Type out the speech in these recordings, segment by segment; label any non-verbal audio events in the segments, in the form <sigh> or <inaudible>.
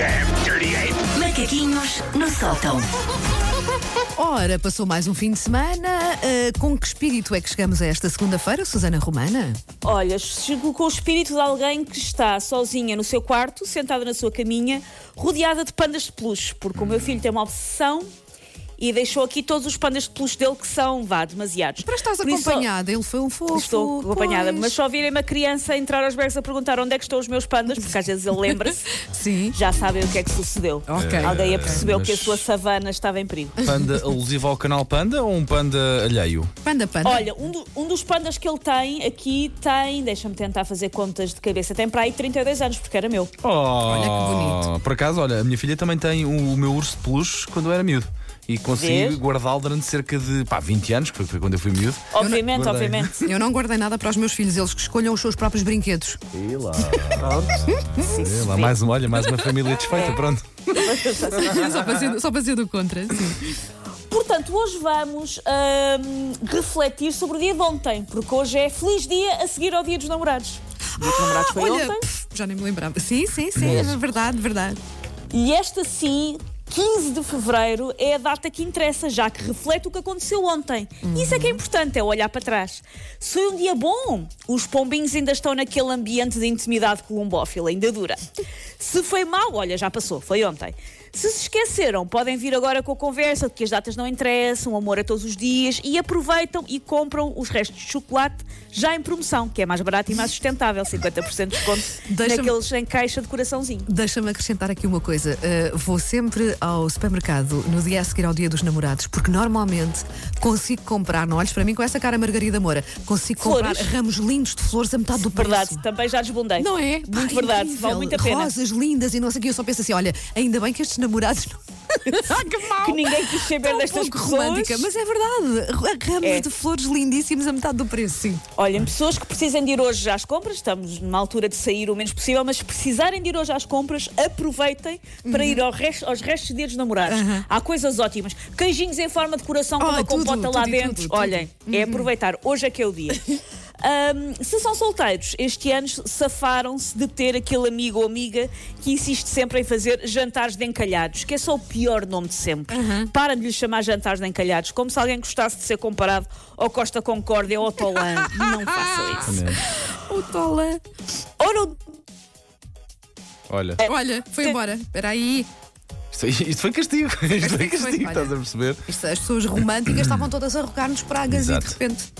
damn dirty ape! Macaquinhos no sótão. Ora, passou mais um fim de semana. Ah, com que espírito é que chegamos a esta segunda-feira, Susana Romana? Olha, chego com o espírito de alguém que está sozinha no seu quarto, sentada na sua caminha, rodeada de pandas de peluche, porque o meu filho tem uma obsessão e deixou aqui todos os pandas de peluche dele que são, vá, demasiados. Para estás Por isso, acompanhada, ele foi um fofo. Estou acompanhada, pois. mas só virem uma criança entrar aos berços a perguntar onde é que estão os meus pandas, porque às vezes ele lembra-se, <laughs> Sim. já sabem o que é que sucedeu. Ok. Alguém apercebeu mas- que a sua savana estava em perigo. Panda alusivo ao canal Panda ou um panda alheio? Panda, panda. Olha, um, do- um dos pandas que ele tem aqui tem, deixa-me tentar fazer contas de cabeça, tem para aí 32 anos, porque era meu. Olha que bonito. Por acaso, olha, a minha filha também tem o, o meu urso de peluche quando eu era miúdo. E consigo Vês? guardá-lo durante cerca de pá, 20 anos, que foi, foi quando eu fui miúdo. Obviamente, Guardei. obviamente. Eu não guardei nada para os meus filhos, eles que escolham os seus próprios brinquedos. E lá. Sim, lá mais uma, olha, mais uma família desfeita, pronto. <laughs> só, para ser, só para ser do contra. Sim. Portanto, hoje vamos ahm, refletir sobre o dia de ontem, porque hoje é feliz dia a seguir ao dia dos namorados. O dia dos namorados foi Olha, ontem. pff, já nem me lembrava. Sim, sim, sim, é verdade, verdade. E esta sim, 15 de fevereiro, é a data que interessa, já que reflete o que aconteceu ontem. E isso é que é importante, é olhar para trás. Se foi um dia bom, os pombinhos ainda estão naquele ambiente de intimidade colombófila, ainda dura. Se foi mau, olha, já passou, foi ontem. Se se esqueceram, podem vir agora com a conversa de que as datas não interessam, o amor é todos os dias e aproveitam e compram os restos de chocolate já em promoção, que é mais barato e mais sustentável, 50% de desconto naqueles em caixa de coraçãozinho. Deixa-me acrescentar aqui uma coisa. Uh, vou sempre ao supermercado no dia a seguir ao dia dos namorados, porque normalmente consigo comprar, não olhes para mim com essa cara Margarida Moura, consigo comprar Flores. ramos lindos de flores a metade do preço. Verdade, também já desbundei. Não é? Muito Pá, verdade, incrível. vale muito a pena. Rosas lindas e não sei o que. Eu só penso assim: olha, ainda bem que estes namorados não. <laughs> ah, que mal! Que ninguém quis saber Tão destas pouco pessoas. romântica, mas é verdade. Ramos É. de flores lindíssimos a metade do preço, sim. Olhem, pessoas que precisam de ir hoje às compras, estamos numa altura de sair o menos possível, mas se precisarem de ir hoje às compras, aproveitem para ir ao resto- aos restos de dia dos namorados. Há coisas ótimas. Queijinhos em forma de coração com Oh, uma tudo, compota lá tudo dentro. tudo, tudo. Olhem, é aproveitar. Hoje é que é o dia. <laughs> Ahm, se são solteiros, este ano safaram-se de ter aquele amigo ou amiga que insiste sempre em fazer jantares de encalhados, que é só o pior nome de sempre. Para de lhe chamar jantares de encalhados, como se alguém gostasse de ser comparado ao Costa Concórdia ou ao Tolan. <laughs> Não façam isso. O Tola. Ou não Olha, Olha, foi embora. Espera aí. isto, isto foi castigo. Isto foi Foi, castigo, olha. estás a perceber? Isto, as pessoas românticas <coughs> estavam todas a rogar-nos pragas e de repente.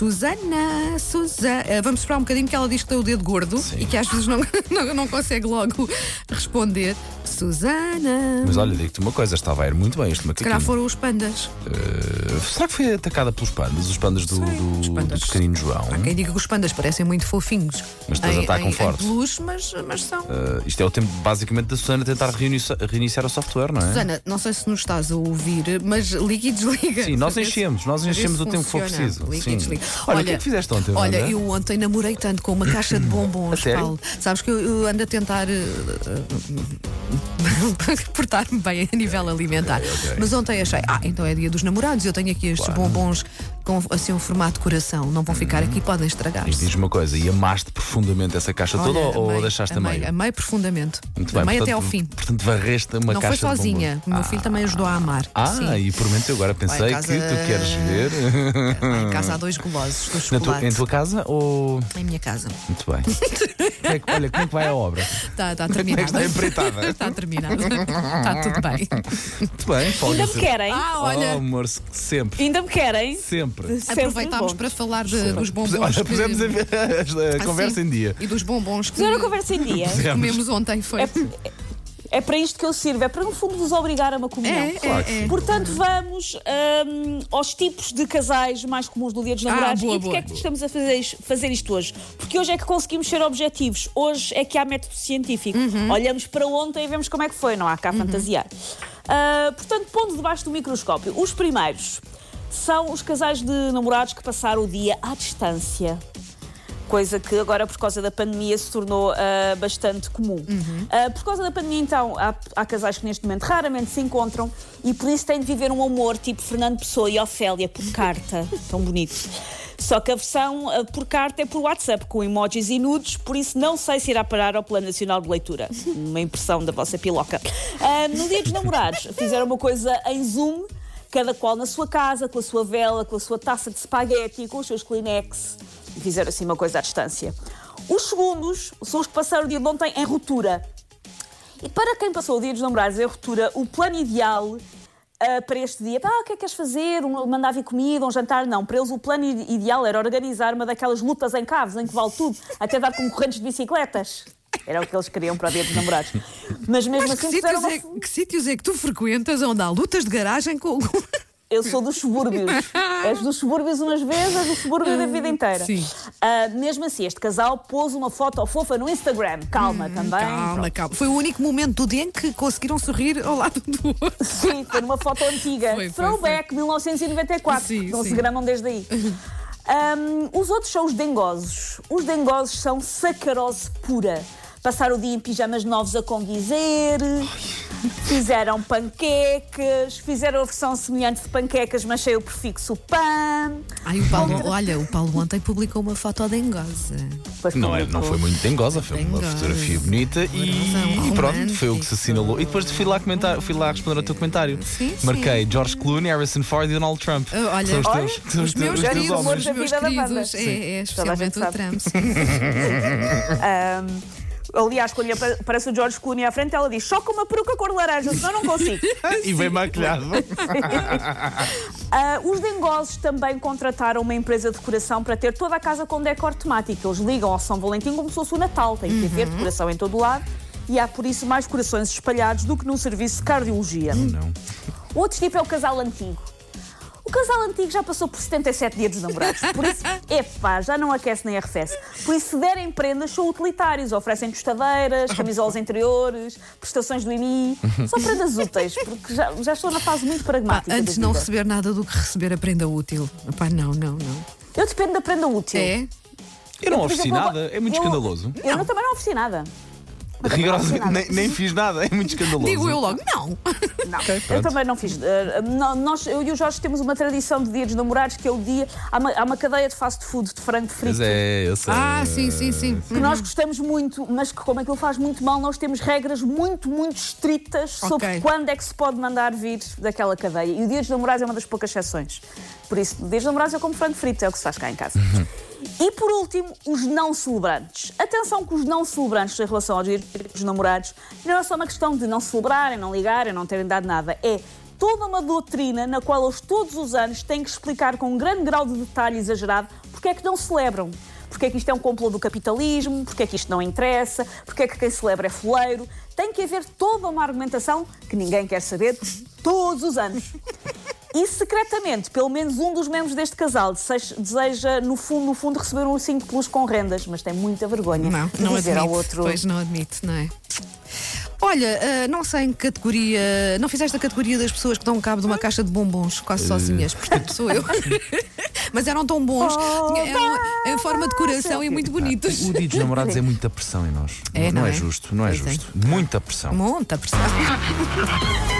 Susana, Susana. Eh, Vamos esperar um bocadinho que ela diz que tem o dedo gordo Sim. e que às vezes não, <laughs> não, não consegue logo responder. Susana. Mas olha, digo-te uma coisa, estava a ir muito bem este Se calhar foram os pandas. Eh, será que foi atacada pelos pandas? Os pandas do, do, os pandas. do pequenino João? Há quem diga que os pandas parecem muito fofinhos. Mas depois em, atacam em, forte. Em peluche, mas, mas são. Eh, isto é o tempo, basicamente, da Susana tentar reinici- reiniciar o software, não é? Susana, não sei se nos estás a ouvir, mas liga e desliga. Sim, nós Saber se- enchemos, nós saber enchemos o tempo que for funciona. preciso. Liga Sim. e desliga. Olha, o que é que fizeste ontem, Olha, Wanda? eu ontem namorei tanto com uma caixa de <clears throat> bombons, A sério? Paulo. Sabes que eu, eu ando a tentar eh, eh, <laughs> portar-me bem a nível alimentar. ok. Mas ontem achei, ah, então é dia dos namorados, eu tenho aqui estes bombons com assim um formato de coração. Não vão ficar aqui, podem E estragar-se. diz-me uma coisa, e amaste profundamente essa caixa toda Olha, ou, ou amei, deixaste a amei, meio? Amei profundamente. Muito bem, amei portanto, até ao fim. Portanto, varreste uma Não foi caixa de sozinha. bombons. O meu filho também ajudou a amar. Ah, Sim. e por momento eu agora pensei casa- que tu queres ver Lá <laughs> em casa há dois golosos do na tua- chocolate. em tua casa ou. Em minha casa. Muito bem. <laughs> É que- olha, como é que vai a obra? Está tá Como é que terminado. está empreitada? Está terminado. Está tudo bem. Muito bem, Ainda me querem? Ah, Oh, olha. amor, se- sempre. Ainda me querem? Sempre. Sempre Aproveitámos para falar de- dos bombons. Olha, que- pusemos a, a- a Ah, conversa sim. em dia. E dos bombons que Fizeram a conversa em dia. comemos ontem. Foi. É, é para isto que eu sirvo, é para no fundo vos obrigar a uma comunhão. É, Claro que é, é. Portanto, vamos hum, aos tipos de casais mais comuns do Dia dos Namorados. Ah, boa, e porquê é que estamos a fazer isto, fazer isto hoje? Porque hoje é que conseguimos ser objetivos. Hoje é que há método científico. Uhum. Olhamos para ontem e vemos como é que foi, não há cá fantasiar. Ah, portanto, pondo debaixo do microscópio, os primeiros são os casais de namorados que passaram o dia à distância. Coisa que agora, por causa da pandemia, se tornou ah, bastante comum. Ah, por causa da pandemia, então, há, há casais que neste momento raramente se encontram e por isso têm de viver um amor tipo Fernando Pessoa e Ofélia por <laughs> carta. Tão bonito. Só que a versão ah, por carta é por WhatsApp, com emojis e nudes, por isso não sei se irá parar ao Plano Nacional de Leitura. <laughs> Uma impressão da vossa piloca. No dia dos namorados, fizeram uma coisa em Zoom, cada qual na sua casa, com a sua vela, com a sua taça de espaguete, com os seus Kleenex. E fizeram assim uma coisa à distância. Os segundos são os que passaram o dia de ontem em ruptura. E para quem passou o dia dos namorados em ruptura, o plano ideal ah, para este dia, ah, o que é que queres fazer? Um, mandar vir comida, um jantar? Não, para eles o plano ideal era organizar uma daquelas lutas em caves em que vale tudo, até dar concorrentes de bicicletas. Era o que eles queriam para o dia dos namorados. Mas mesmo Mas que assim fizeram sítios, uma... é, que sítios é que tu frequentas onde há lutas de garagem com. Eu sou dos subúrbios. És dos subúrbios umas vezes, és do subúrbio da vida inteira. Sim. Ah, mesmo assim, este casal pôs uma foto fofa no Instagram. Calma também. Calma, Pronto. calma. Foi o único momento do dia em que conseguiram sorrir ao lado do outro. Sim, foi numa foto antiga. Foi, foi, Throwback 1994. Sim, não sim. se gramam desde aí. Ahm, os outros são os dengosos. Os dengosos são sacarose pura. Passaram o dia em pijamas novos a condizer, fizeram panquecas, fizeram a versão semelhante de panquecas, mas sem o prefixo pan. Ai, o Paulo, olha, o Paulo ontem publicou uma foto dengosa. Depois Não, é, não foi muito dengosa, foi uma Dengosa. fotografia bonita e, e pronto, foi o que se assinalou. E depois fui lá, comentar, fui lá responder ao teu comentário. Sim, sim. Marquei George Clooney, Harrison Ford e Donald Trump. Ah, olha, são os olha, teus, são os Os teus, meus os teus queridos, da os meus vida da queridos, banda. é, é especialmente o. Trump. sim. <laughs> <laughs> Aliás, quando lhe apa- aparece o George Clooney à frente, ela diz: só com uma peruca cor de laranja, senão não consigo. <laughs> E bem maquilhado. <laughs> Ah, os dengosos também contrataram uma empresa de decoração para ter toda a casa com decor temático. Eles ligam ao São Valentim como se fosse o Natal. Tem que haver decoração em todo o lado. E há por isso mais corações espalhados do que num serviço de cardiologia. Não. O outro tipo é o casal antigo. O casal antigo já passou por 77 dias dos namorados. Por isso, <laughs> epá, já não aquece nem arrefece. Por isso, se derem prendas, são utilitários. Oferecem tostadeiras, camisolas <laughs> interiores, prestações do IMI. São prendas úteis, porque já, já estou na fase muito Pá, pragmática. antes da não receber nada do que receber a prenda útil. Pá, não, não, não. Eu dependo da prenda útil. É? Eu não ofereci exemplo, nada, é muito eu- escandaloso. Eu não, também não ofereci nada. Rigorosamente, nem, nem fiz nada, é muito escandaloso. Digo eu logo, não. Não, Ok, eu pronto. também não fiz. Eh, nó- nós, eu e o Jorge temos uma tradição de dia dos namorados que é o dia. Há uma, há uma cadeia de fast food de frango frito. Mas é, eu sei. Ah, sim, sim, sim. que nós gostamos muito, mas que como aquilo faz muito mal, nós temos regras muito, muito estritas sobre Ok. quando é que se pode mandar vir daquela cadeia. E o dia dos namorados é uma das poucas exceções. Por isso, o dia dos namorados é como frango frito, é o que se faz cá em casa. E por último, os não celebrantes. Atenção que os não celebrantes em relação aos namorados não é só uma questão de não celebrarem, não ligarem, não terem dado nada. É toda uma doutrina na qual eles todos os anos têm que explicar com um grande grau de detalhe exagerado porque é que não celebram. Porque é que isto é um complô do capitalismo, porque é que isto não interessa, porque é que quem celebra é foleiro. Tem que haver toda uma argumentação que ninguém quer saber todos os anos. E secretamente, pelo menos um dos membros deste casal deseja, no fundo, no fundo, receber um ursinho de peluche com rendas, mas tem muita vergonha Não, de não dizer admite. ao outro. Pois não admite, não é? Olha, ah, não sei em que categoria. Não fizeste a categoria das pessoas que dão cabo de uma caixa de bombons quase sozinhas. Portanto, sou eu. <laughs> Mas eram tão bons. Tinha- eram em forma de coração e muito bonitos. O dia dos namorados é muita pressão em nós. É, não, não é é? justo, não é é. justo. Muita pressão. Monta, pressão. <laughs>